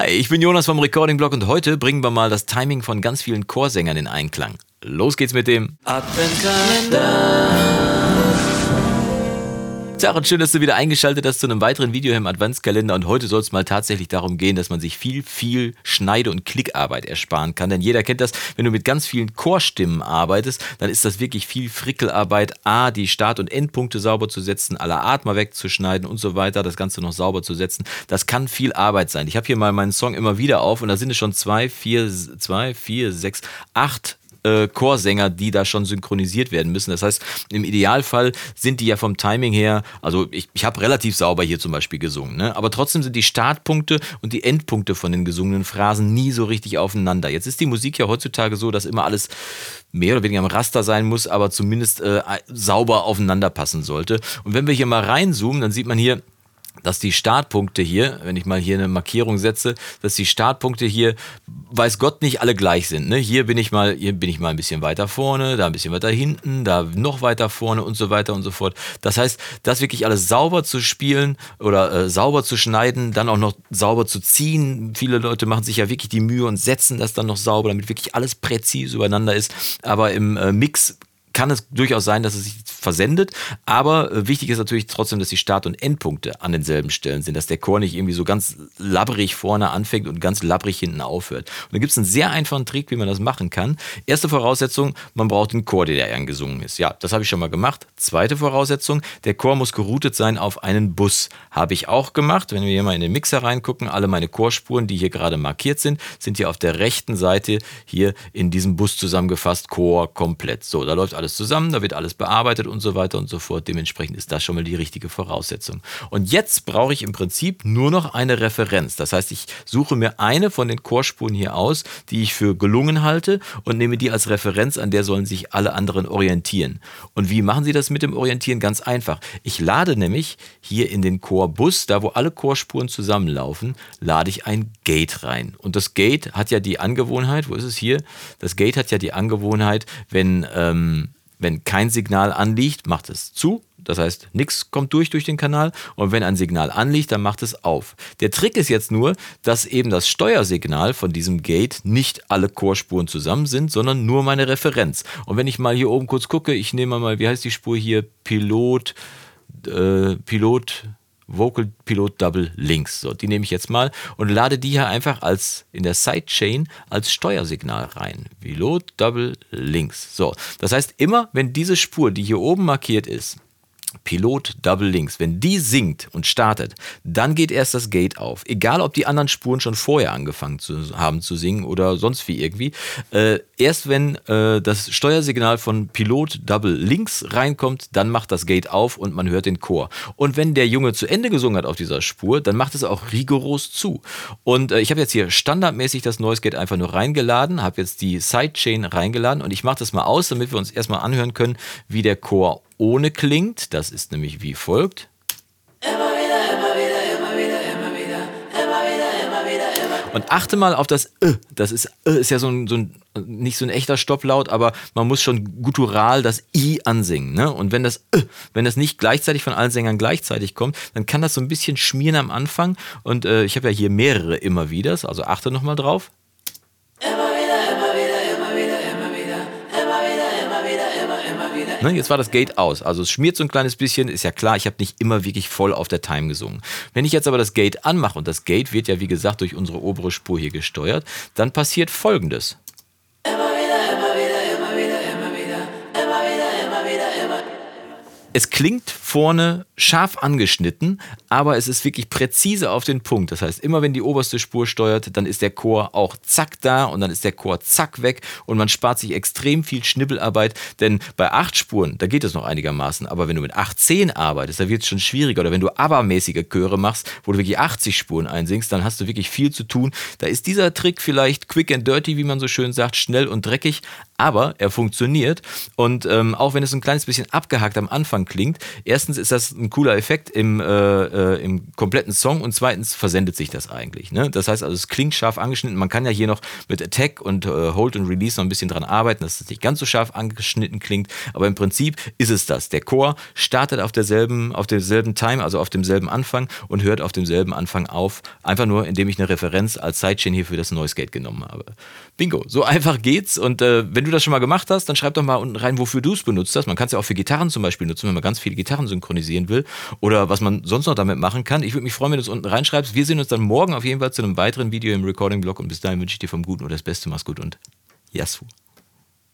Hi, ich bin Jonas vom Recording Blog und heute bringen wir mal das Timing von ganz vielen Chorsängern in Einklang. Los geht's mit dem Adventkalender. Tag und schön, dass du wieder eingeschaltet hast zu einem weiteren Video im Adventskalender. Und heute soll es mal tatsächlich darum gehen, dass man sich viel, viel Schneide- und Klickarbeit ersparen kann. Denn jeder kennt das, wenn du mit ganz vielen Chorstimmen arbeitest, dann ist das wirklich viel Frickelarbeit. A, die Start- und Endpunkte sauber zu setzen, alle Atmer wegzuschneiden und so weiter, das Ganze noch sauber zu setzen. Das kann viel Arbeit sein. Ich habe hier mal meinen Song immer wieder auf und da sind es schon zwei, vier, zwei, vier, sechs, acht äh, Chorsänger, die da schon synchronisiert werden müssen. Das heißt, im Idealfall sind die ja vom Timing her, also ich, ich habe relativ sauber hier zum Beispiel gesungen, ne? aber trotzdem sind die Startpunkte und die Endpunkte von den gesungenen Phrasen nie so richtig aufeinander. Jetzt ist die Musik ja heutzutage so, dass immer alles mehr oder weniger am Raster sein muss, aber zumindest äh, sauber aufeinander passen sollte. Und wenn wir hier mal reinzoomen, dann sieht man hier, dass die Startpunkte hier, wenn ich mal hier eine Markierung setze, dass die Startpunkte hier, weiß Gott, nicht alle gleich sind. Ne? Hier bin ich mal, hier bin ich mal ein bisschen weiter vorne, da ein bisschen weiter hinten, da noch weiter vorne und so weiter und so fort. Das heißt, das wirklich alles sauber zu spielen oder äh, sauber zu schneiden, dann auch noch sauber zu ziehen. Viele Leute machen sich ja wirklich die Mühe und setzen das dann noch sauber, damit wirklich alles präzise übereinander ist. Aber im äh, Mix kann es durchaus sein, dass es sich versendet. Aber äh, wichtig ist natürlich trotzdem, dass die Start- und Endpunkte an denselben Stellen sind, dass der Chor nicht irgendwie so ganz labbrig vorne anfängt und ganz labbrig hinten aufhört. Und da gibt es einen sehr einfachen Trick, wie man das machen kann. Erste Voraussetzung, man braucht einen Chor, der angesungen ist. Ja, das habe ich schon mal gemacht. Zweite Voraussetzung, der Chor muss geroutet sein auf einen Bus. Habe ich auch gemacht. Wenn wir hier mal in den Mixer reingucken, alle meine Chorspuren, die hier gerade markiert sind, sind hier auf der rechten Seite hier in diesem Bus zusammengefasst, Chor komplett. So, da läuft alles zusammen, da wird alles bearbeitet und so weiter und so fort. Dementsprechend ist das schon mal die richtige Voraussetzung. Und jetzt brauche ich im Prinzip nur noch eine Referenz. Das heißt, ich suche mir eine von den Chorspuren hier aus, die ich für gelungen halte und nehme die als Referenz, an der sollen sich alle anderen orientieren. Und wie machen Sie das mit dem Orientieren? Ganz einfach. Ich lade nämlich hier in den Chorbus, da wo alle Chorspuren zusammenlaufen, lade ich ein Gate rein. Und das Gate hat ja die Angewohnheit, wo ist es hier? Das Gate hat ja die Angewohnheit, wenn ähm, wenn kein Signal anliegt, macht es zu. Das heißt, nichts kommt durch durch den Kanal. Und wenn ein Signal anliegt, dann macht es auf. Der Trick ist jetzt nur, dass eben das Steuersignal von diesem Gate nicht alle Chorspuren zusammen sind, sondern nur meine Referenz. Und wenn ich mal hier oben kurz gucke, ich nehme mal, wie heißt die Spur hier? Pilot, äh, Pilot Vocal Pilot Double Links. So, die nehme ich jetzt mal und lade die hier einfach als in der Sidechain als Steuersignal rein. Pilot Double Links. So, das heißt, immer wenn diese Spur, die hier oben markiert ist, Pilot Double Links, wenn die singt und startet, dann geht erst das Gate auf. Egal, ob die anderen Spuren schon vorher angefangen zu, haben zu singen oder sonst wie irgendwie. Äh, erst wenn äh, das Steuersignal von Pilot Double Links reinkommt, dann macht das Gate auf und man hört den Chor. Und wenn der Junge zu Ende gesungen hat auf dieser Spur, dann macht es auch rigoros zu. Und äh, ich habe jetzt hier standardmäßig das Noise Gate einfach nur reingeladen, habe jetzt die Sidechain reingeladen und ich mache das mal aus, damit wir uns erstmal anhören können, wie der Chor ohne klingt. Das ist nämlich wie folgt. Und achte mal auf das Ö. Das ist, Ö ist ja so ein, so ein, nicht so ein echter Stopplaut, aber man muss schon guttural das I ansingen. Ne? Und wenn das Ö, wenn das nicht gleichzeitig von allen Sängern gleichzeitig kommt, dann kann das so ein bisschen schmieren am Anfang. Und äh, ich habe ja hier mehrere immer wieder, also achte nochmal drauf. Ne, jetzt war das Gate aus. Also es schmiert so ein kleines bisschen. Ist ja klar, ich habe nicht immer wirklich voll auf der Time gesungen. Wenn ich jetzt aber das Gate anmache, und das Gate wird ja wie gesagt durch unsere obere Spur hier gesteuert, dann passiert folgendes. Es klingt vorne scharf angeschnitten, aber es ist wirklich präzise auf den Punkt. Das heißt, immer wenn die oberste Spur steuert, dann ist der Chor auch zack da und dann ist der Chor zack weg und man spart sich extrem viel Schnibbelarbeit, denn bei acht Spuren, da geht es noch einigermaßen, aber wenn du mit 18 arbeitest, da wird es schon schwieriger oder wenn du abermäßige Chöre machst, wo du wirklich 80 Spuren einsingst, dann hast du wirklich viel zu tun. Da ist dieser Trick vielleicht quick and dirty, wie man so schön sagt, schnell und dreckig, aber er funktioniert und ähm, auch wenn es ein kleines bisschen abgehackt am Anfang klingt, erstens ist das ein cooler Effekt im, äh, äh, im kompletten Song und zweitens versendet sich das eigentlich. Ne? Das heißt also, es klingt scharf angeschnitten. Man kann ja hier noch mit Attack und äh, Hold und Release noch ein bisschen dran arbeiten, dass es nicht ganz so scharf angeschnitten klingt, aber im Prinzip ist es das. Der Chor startet auf derselben, auf derselben Time, also auf demselben Anfang und hört auf demselben Anfang auf, einfach nur indem ich eine Referenz als Sidechain hier für das Noise Gate genommen habe. Bingo, so einfach geht's und äh, wenn du das schon mal gemacht hast, dann schreib doch mal unten rein, wofür du es benutzt hast. Man kann es ja auch für Gitarren zum Beispiel nutzen, wenn man ganz viele Gitarren synchronisieren will oder was man sonst noch damit machen kann. Ich würde mich freuen, wenn du es unten reinschreibst. Wir sehen uns dann morgen auf jeden Fall zu einem weiteren Video im Recording-Blog und bis dahin wünsche ich dir vom Guten oder das Beste. Mach's gut und Yasu.